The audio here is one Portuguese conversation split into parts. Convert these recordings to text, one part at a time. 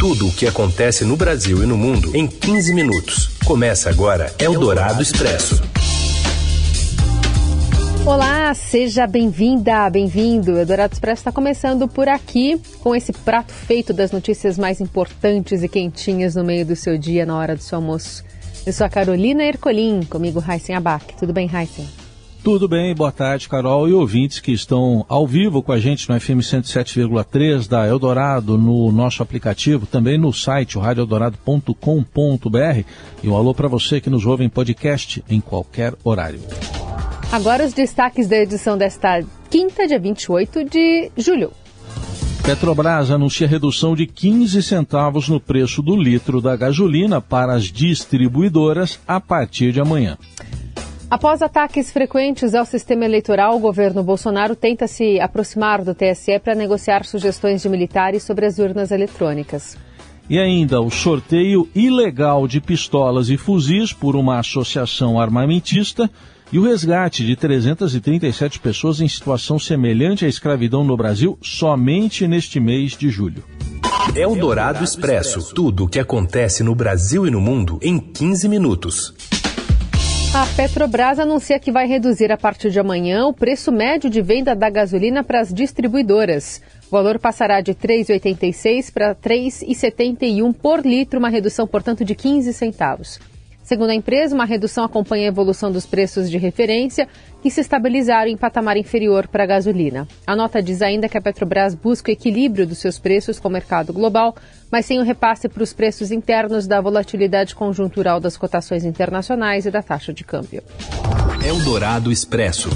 Tudo o que acontece no Brasil e no mundo em 15 minutos. Começa agora Eldorado Expresso. Olá, seja bem-vinda, bem-vindo. Eldorado Expresso está começando por aqui com esse prato feito das notícias mais importantes e quentinhas no meio do seu dia, na hora do seu almoço. Eu sou a Carolina Ercolim, comigo Raíssen Abac. Tudo bem, Raíssen? Tudo bem, boa tarde, Carol e ouvintes que estão ao vivo com a gente no FM 107,3 da Eldorado, no nosso aplicativo, também no site, radioeldorado.com.br. E um alô para você que nos ouve em podcast em qualquer horário. Agora os destaques da edição desta quinta, dia 28 de julho. Petrobras anuncia redução de 15 centavos no preço do litro da gasolina para as distribuidoras a partir de amanhã. Após ataques frequentes ao sistema eleitoral, o governo Bolsonaro tenta se aproximar do TSE para negociar sugestões de militares sobre as urnas eletrônicas. E ainda o sorteio ilegal de pistolas e fuzis por uma associação armamentista e o resgate de 337 pessoas em situação semelhante à escravidão no Brasil somente neste mês de julho. É o Dourado Expresso. Tudo o que acontece no Brasil e no mundo em 15 minutos. A Petrobras anuncia que vai reduzir a partir de amanhã o preço médio de venda da gasolina para as distribuidoras. O valor passará de R$ 3,86 para R$ 3,71 por litro, uma redução, portanto, de 15 centavos. Segundo a empresa, uma redução acompanha a evolução dos preços de referência, que se estabilizaram em patamar inferior para a gasolina. A nota diz ainda que a Petrobras busca o equilíbrio dos seus preços com o mercado global, mas sem o repasse para os preços internos da volatilidade conjuntural das cotações internacionais e da taxa de câmbio. Eldorado Expresso.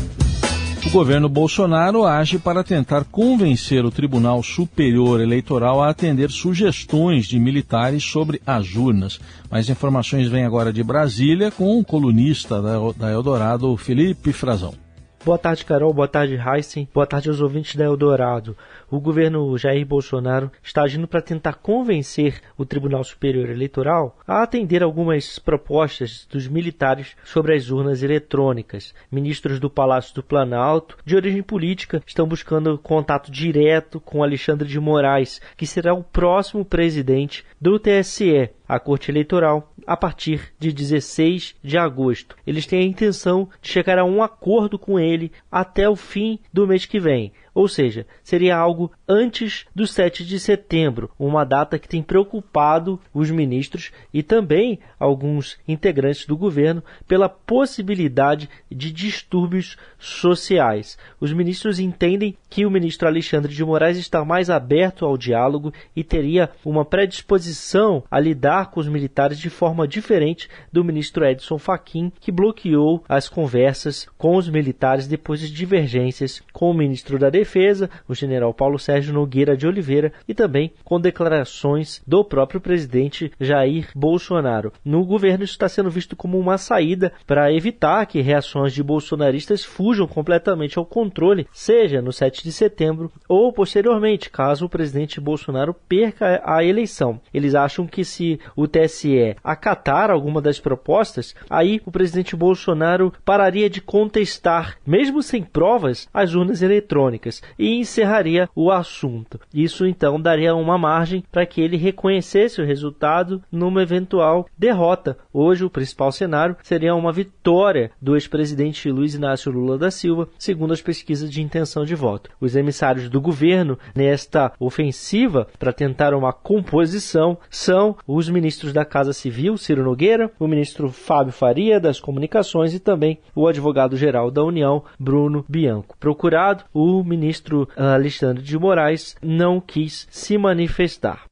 O governo Bolsonaro age para tentar convencer o Tribunal Superior Eleitoral a atender sugestões de militares sobre as urnas. Mais informações vêm agora de Brasília com o colunista da Eldorado, Felipe Frazão. Boa tarde, Carol. Boa tarde, Heisen. Boa tarde aos ouvintes da Eldorado. O governo Jair Bolsonaro está agindo para tentar convencer o Tribunal Superior Eleitoral a atender algumas propostas dos militares sobre as urnas eletrônicas. Ministros do Palácio do Planalto, de origem política, estão buscando contato direto com Alexandre de Moraes, que será o próximo presidente do TSE a Corte Eleitoral a partir de 16 de agosto. Eles têm a intenção de chegar a um acordo com ele até o fim do mês que vem. Ou seja, seria algo antes do 7 de setembro, uma data que tem preocupado os ministros e também alguns integrantes do governo pela possibilidade de distúrbios sociais. Os ministros entendem que o ministro Alexandre de Moraes está mais aberto ao diálogo e teria uma predisposição a lidar com os militares de forma diferente do ministro Edson Fachin, que bloqueou as conversas com os militares depois de divergências com o ministro da Defesa Defesa, o general Paulo Sérgio Nogueira de Oliveira, e também com declarações do próprio presidente Jair Bolsonaro. No governo, isso está sendo visto como uma saída para evitar que reações de bolsonaristas fujam completamente ao controle, seja no 7 de setembro ou posteriormente, caso o presidente Bolsonaro perca a eleição. Eles acham que se o TSE acatar alguma das propostas, aí o presidente Bolsonaro pararia de contestar, mesmo sem provas, as urnas eletrônicas e encerraria o assunto. Isso então daria uma margem para que ele reconhecesse o resultado numa eventual derrota. Hoje o principal cenário seria uma vitória do ex-presidente Luiz Inácio Lula da Silva, segundo as pesquisas de intenção de voto. Os emissários do governo nesta ofensiva para tentar uma composição são os ministros da Casa Civil, Ciro Nogueira, o ministro Fábio Faria das Comunicações e também o advogado-geral da União, Bruno Bianco. Procurado, o ministro ministro Alexandre de Moraes não quis se manifestar.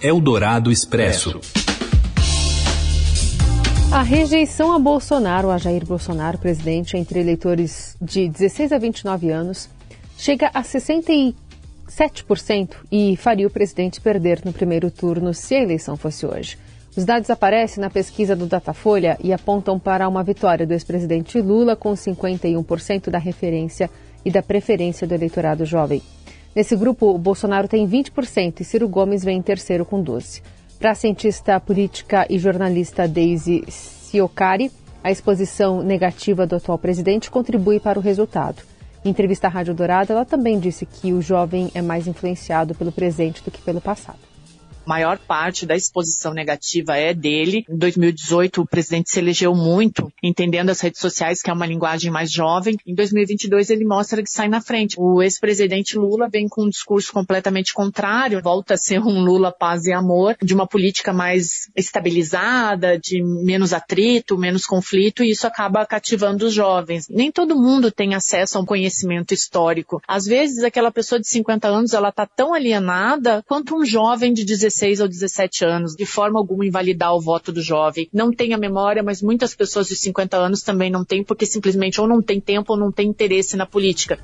Eldorado Expresso. A rejeição a Bolsonaro, a Jair Bolsonaro, presidente, entre eleitores de 16 a 29 anos, chega a 67% e faria o presidente perder no primeiro turno se a eleição fosse hoje. Os dados aparecem na pesquisa do Datafolha e apontam para uma vitória do ex-presidente Lula com 51% da referência e da preferência do eleitorado jovem. Nesse grupo, Bolsonaro tem 20% e Ciro Gomes vem em terceiro com 12%. Para a cientista política e jornalista Daisy Siocari, a exposição negativa do atual presidente contribui para o resultado. Em entrevista à Rádio Dourado, ela também disse que o jovem é mais influenciado pelo presente do que pelo passado. Maior parte da exposição negativa é dele. Em 2018, o presidente se elegeu muito, entendendo as redes sociais, que é uma linguagem mais jovem. Em 2022, ele mostra que sai na frente. O ex-presidente Lula vem com um discurso completamente contrário, volta a ser um Lula paz e amor, de uma política mais estabilizada, de menos atrito, menos conflito, e isso acaba cativando os jovens. Nem todo mundo tem acesso a um conhecimento histórico. Às vezes, aquela pessoa de 50 anos, ela está tão alienada quanto um jovem de 16 ou 17 anos, de forma alguma invalidar o voto do jovem. Não tem a memória, mas muitas pessoas de 50 anos também não têm, porque simplesmente ou não tem tempo ou não tem interesse na política.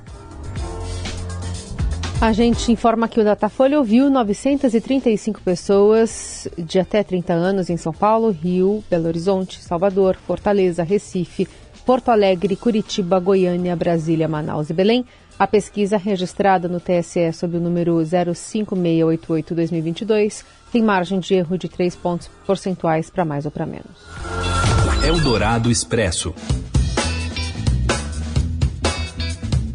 A gente informa que o Datafolha ouviu 935 pessoas de até 30 anos em São Paulo, Rio, Belo Horizonte, Salvador, Fortaleza, Recife, Porto Alegre, Curitiba, Goiânia, Brasília, Manaus e Belém. A pesquisa registrada no TSE sob o número 05688-2022 tem margem de erro de 3 pontos percentuais para mais ou para menos. Eldorado Expresso.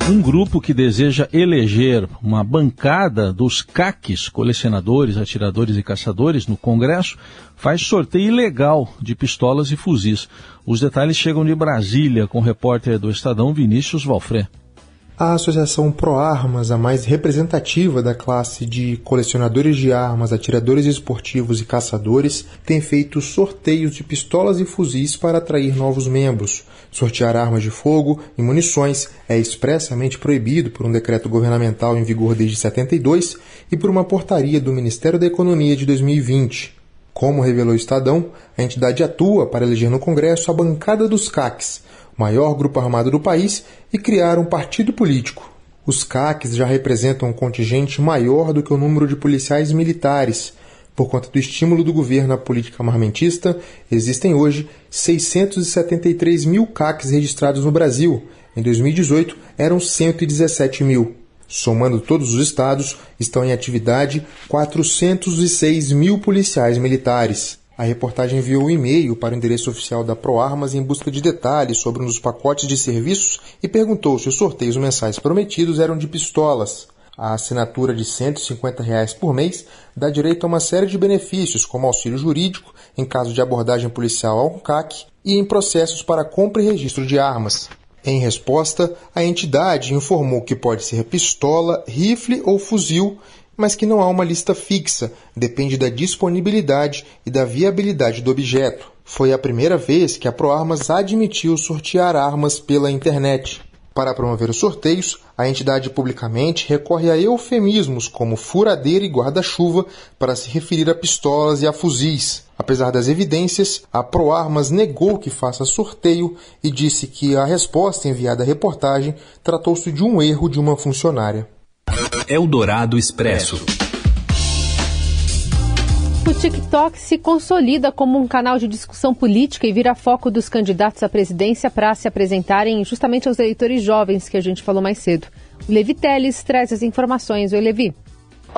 Um grupo que deseja eleger uma bancada dos CACs, colecionadores, atiradores e caçadores, no Congresso, faz sorteio ilegal de pistolas e fuzis. Os detalhes chegam de Brasília com o repórter do Estadão Vinícius Valfré. A Associação Pro Armas, a mais representativa da classe de colecionadores de armas, atiradores esportivos e caçadores, tem feito sorteios de pistolas e fuzis para atrair novos membros. Sortear armas de fogo e munições é expressamente proibido por um decreto governamental em vigor desde 72 e por uma portaria do Ministério da Economia de 2020. Como revelou o Estadão, a entidade atua para eleger no Congresso a bancada dos CACs, maior grupo armado do país, e criar um partido político. Os CACs já representam um contingente maior do que o número de policiais militares. Por conta do estímulo do governo à política armamentista, existem hoje 673 mil CACs registrados no Brasil. Em 2018, eram 117 mil. Somando todos os estados, estão em atividade 406 mil policiais militares. A reportagem enviou um e-mail para o endereço oficial da ProArmas em busca de detalhes sobre um dos pacotes de serviços e perguntou se os sorteios mensais prometidos eram de pistolas. A assinatura de 150 reais por mês dá direito a uma série de benefícios, como auxílio jurídico em caso de abordagem policial ao CAC e em processos para compra e registro de armas. Em resposta, a entidade informou que pode ser pistola, rifle ou fuzil mas que não há uma lista fixa, depende da disponibilidade e da viabilidade do objeto. Foi a primeira vez que a ProArmas admitiu sortear armas pela internet. Para promover os sorteios, a entidade publicamente recorre a eufemismos como furadeira e guarda-chuva para se referir a pistolas e a fuzis. Apesar das evidências, a ProArmas negou que faça sorteio e disse que a resposta enviada à reportagem tratou-se de um erro de uma funcionária. Eldorado Expresso. O TikTok se consolida como um canal de discussão política e vira foco dos candidatos à presidência para se apresentarem justamente aos eleitores jovens que a gente falou mais cedo. O Levi Teles traz as informações. Oi, Levi.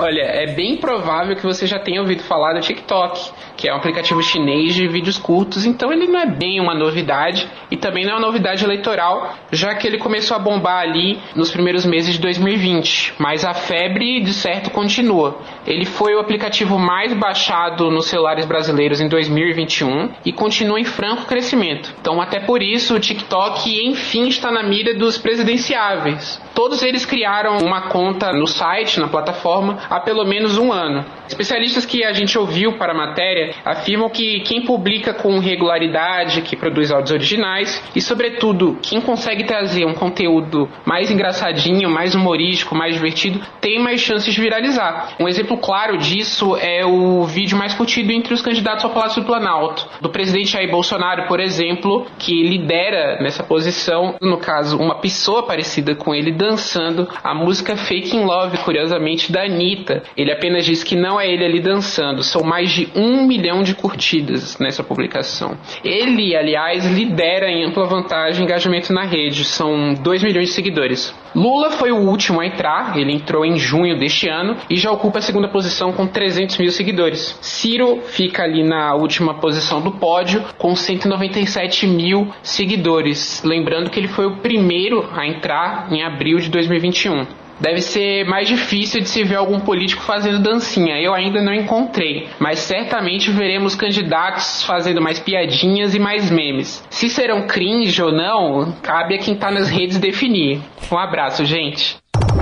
Olha, é bem provável que você já tenha ouvido falar do TikTok, que é um aplicativo chinês de vídeos curtos, então ele não é bem uma novidade e também não é uma novidade eleitoral, já que ele começou a bombar ali nos primeiros meses de 2020, mas a febre de certo continua. Ele foi o aplicativo mais baixado nos celulares brasileiros em 2021 e continua em franco crescimento. Então, até por isso, o TikTok enfim está na mira dos presidenciáveis. Todos eles criaram uma conta no site, na plataforma, há pelo menos um ano. Especialistas que a gente ouviu para a matéria afirmam que quem publica com regularidade, que produz áudios originais e, sobretudo, quem consegue trazer um conteúdo mais engraçadinho, mais humorístico, mais divertido, tem mais chances de viralizar. Um exemplo claro disso é o vídeo mais curtido entre os candidatos ao Palácio do Planalto, do presidente Jair Bolsonaro, por exemplo, que lidera nessa posição, no caso, uma pessoa parecida com ele dançando a música Fake in Love, curiosamente, da Anitta. Ele apenas diz que não é ele ali dançando, são mais de um milhão de curtidas nessa publicação. Ele, aliás, lidera em ampla vantagem engajamento na rede, são 2 milhões de seguidores. Lula foi o último a entrar, ele entrou em junho deste ano e já ocupa a segunda posição com 300 mil seguidores. Ciro fica ali na última posição do pódio com 197 mil seguidores. Lembrando que ele foi o primeiro a entrar em abril de 2021. Deve ser mais difícil de se ver algum político fazendo dancinha. Eu ainda não encontrei, mas certamente veremos candidatos fazendo mais piadinhas e mais memes. Se serão cringe ou não, cabe a quem tá nas redes definir. Um abraço, gente.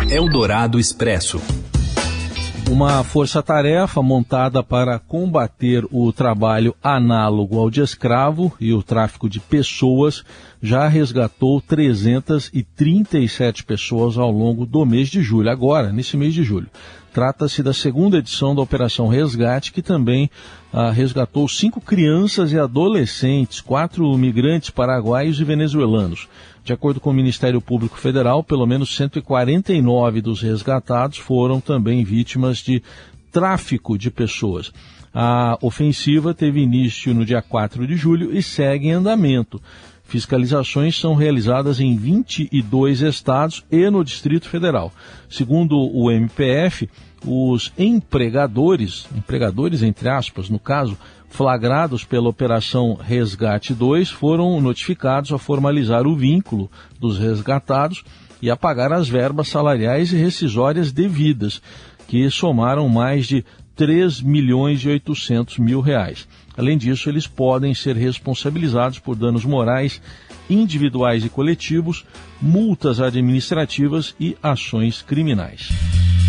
Eldorado Expresso uma força-tarefa montada para combater o trabalho análogo ao de escravo e o tráfico de pessoas já resgatou 337 pessoas ao longo do mês de julho, agora, nesse mês de julho. Trata-se da segunda edição da Operação Resgate, que também ah, resgatou cinco crianças e adolescentes, quatro migrantes paraguaios e venezuelanos. De acordo com o Ministério Público Federal, pelo menos 149 dos resgatados foram também vítimas de tráfico de pessoas. A ofensiva teve início no dia 4 de julho e segue em andamento. Fiscalizações são realizadas em 22 estados e no Distrito Federal. Segundo o MPF, os empregadores, empregadores entre aspas, no caso, flagrados pela Operação Resgate 2 foram notificados a formalizar o vínculo dos resgatados e a pagar as verbas salariais e rescisórias devidas, que somaram mais de 3 milhões e 800 mil reais. Além disso, eles podem ser responsabilizados por danos morais individuais e coletivos, multas administrativas e ações criminais.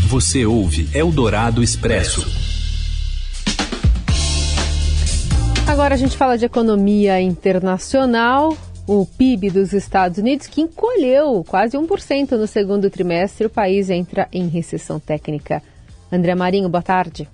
Você ouve Eldorado Expresso. Agora a gente fala de economia internacional. O PIB dos Estados Unidos, que encolheu quase 1% no segundo trimestre, o país entra em recessão técnica. André Marinho, boa tarde.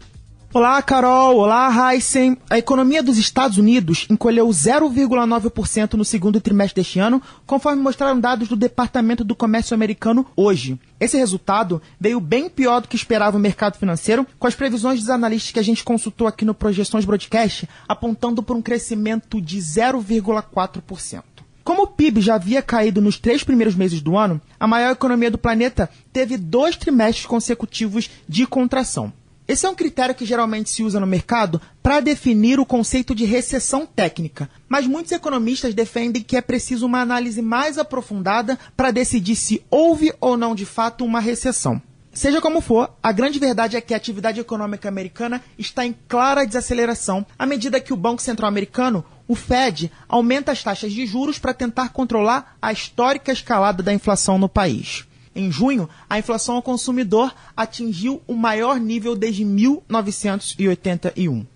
Olá, Carol. Olá, Heisen. A economia dos Estados Unidos encolheu 0,9% no segundo trimestre deste ano, conforme mostraram dados do Departamento do Comércio americano hoje. Esse resultado veio bem pior do que esperava o mercado financeiro, com as previsões dos analistas que a gente consultou aqui no Projeções Broadcast apontando por um crescimento de 0,4%. Como o PIB já havia caído nos três primeiros meses do ano, a maior economia do planeta teve dois trimestres consecutivos de contração. Esse é um critério que geralmente se usa no mercado para definir o conceito de recessão técnica, mas muitos economistas defendem que é preciso uma análise mais aprofundada para decidir se houve ou não de fato uma recessão. Seja como for, a grande verdade é que a atividade econômica americana está em clara desaceleração à medida que o Banco Central Americano, o Fed, aumenta as taxas de juros para tentar controlar a histórica escalada da inflação no país. Em junho, a inflação ao consumidor atingiu o maior nível desde 1981.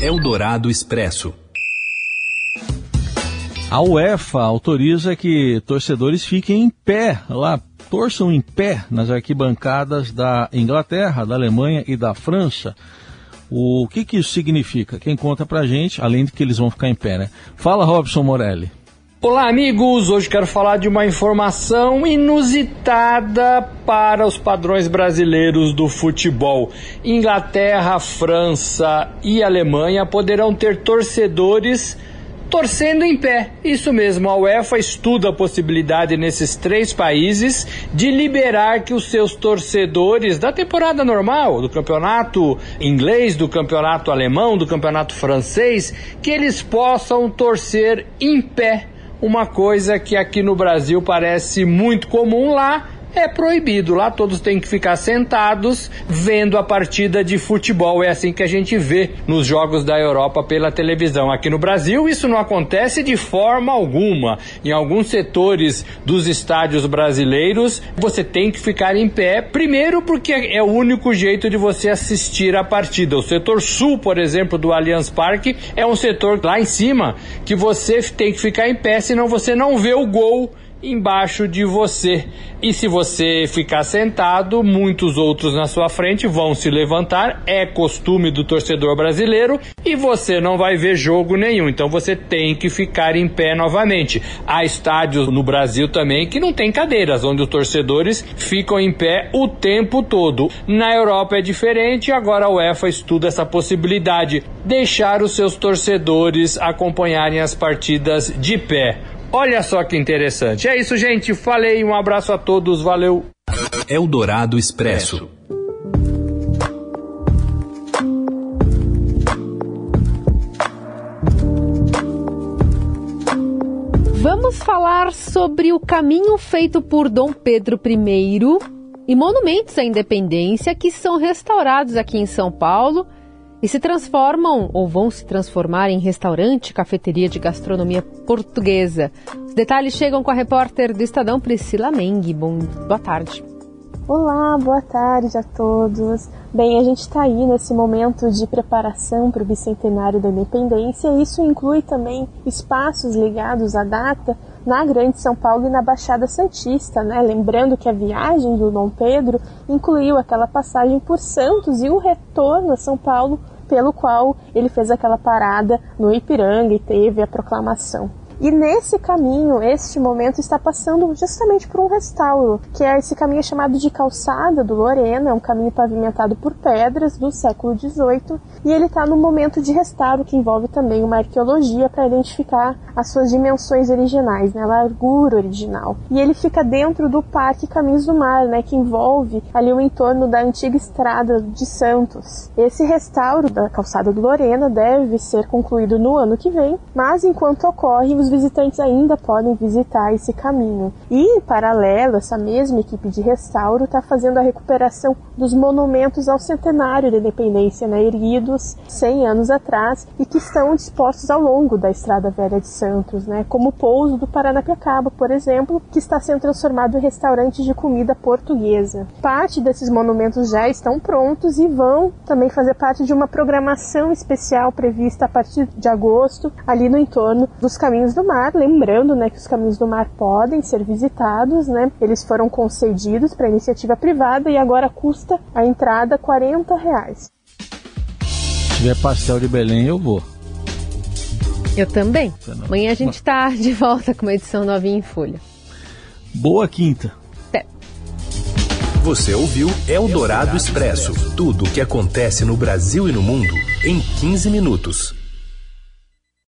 Eldorado Expresso. A UEFA autoriza que torcedores fiquem em pé lá, torçam em pé nas arquibancadas da Inglaterra, da Alemanha e da França. O que, que isso significa? Quem conta pra gente, além de que eles vão ficar em pé, né? Fala, Robson Morelli. Olá, amigos! Hoje quero falar de uma informação inusitada para os padrões brasileiros do futebol. Inglaterra, França e Alemanha poderão ter torcedores torcendo em pé. Isso mesmo, a UEFA estuda a possibilidade nesses três países de liberar que os seus torcedores da temporada normal, do campeonato inglês, do campeonato alemão, do campeonato francês, que eles possam torcer em pé uma coisa que aqui no Brasil parece muito comum lá é proibido. Lá todos têm que ficar sentados vendo a partida de futebol. É assim que a gente vê nos jogos da Europa pela televisão. Aqui no Brasil isso não acontece de forma alguma. Em alguns setores dos estádios brasileiros você tem que ficar em pé, primeiro porque é o único jeito de você assistir a partida. O setor sul, por exemplo, do Allianz Parque é um setor lá em cima que você tem que ficar em pé, senão você não vê o gol embaixo de você. E se você ficar sentado, muitos outros na sua frente vão se levantar. É costume do torcedor brasileiro e você não vai ver jogo nenhum. Então você tem que ficar em pé novamente. Há estádios no Brasil também que não tem cadeiras, onde os torcedores ficam em pé o tempo todo. Na Europa é diferente. Agora a UEFA estuda essa possibilidade, deixar os seus torcedores acompanharem as partidas de pé. Olha só que interessante. É isso, gente. Falei, um abraço a todos, valeu. Eldorado Expresso. Vamos falar sobre o caminho feito por Dom Pedro I e monumentos à independência que são restaurados aqui em São Paulo e se transformam ou vão se transformar em restaurante, cafeteria de gastronomia portuguesa. Os detalhes chegam com a repórter do Estadão Priscila Meng. Bom, boa tarde. Olá, boa tarde a todos. Bem, a gente está aí nesse momento de preparação para o bicentenário da independência. Isso inclui também espaços ligados à data na Grande São Paulo e na Baixada Santista, né? Lembrando que a viagem do Dom Pedro incluiu aquela passagem por Santos e o retorno a São Paulo, pelo qual ele fez aquela parada no Ipiranga e teve a proclamação. E nesse caminho, este momento está passando justamente por um restauro, que é esse caminho chamado de Calçada do Lorena, é um caminho pavimentado por pedras do século XVIII, e ele está no momento de restauro que envolve também uma arqueologia para identificar as suas dimensões originais, né, a largura original. E ele fica dentro do Parque Caminhos do Mar, né, que envolve ali o entorno da antiga estrada de Santos. Esse restauro da Calçada do Lorena deve ser concluído no ano que vem, mas enquanto ocorre, os visitantes ainda podem visitar esse caminho. E, em paralelo, essa mesma equipe de restauro está fazendo a recuperação dos monumentos ao centenário da independência, né, erguidos 100 anos atrás e que estão dispostos ao longo da Estrada Velha de Santos, né, como o pouso do Paranapiacaba, por exemplo, que está sendo transformado em restaurante de comida portuguesa. Parte desses monumentos já estão prontos e vão também fazer parte de uma programação especial prevista a partir de agosto, ali no entorno dos caminhos do mar, lembrando né, que os caminhos do mar podem ser visitados, né? Eles foram concedidos para iniciativa privada e agora custa a entrada 40 reais. Se tiver pastel de Belém, eu vou. Eu também. Amanhã a gente está de volta com uma edição novinha em folha. Boa quinta. Até. Você ouviu Eldorado Expresso tudo o que acontece no Brasil e no mundo em 15 minutos.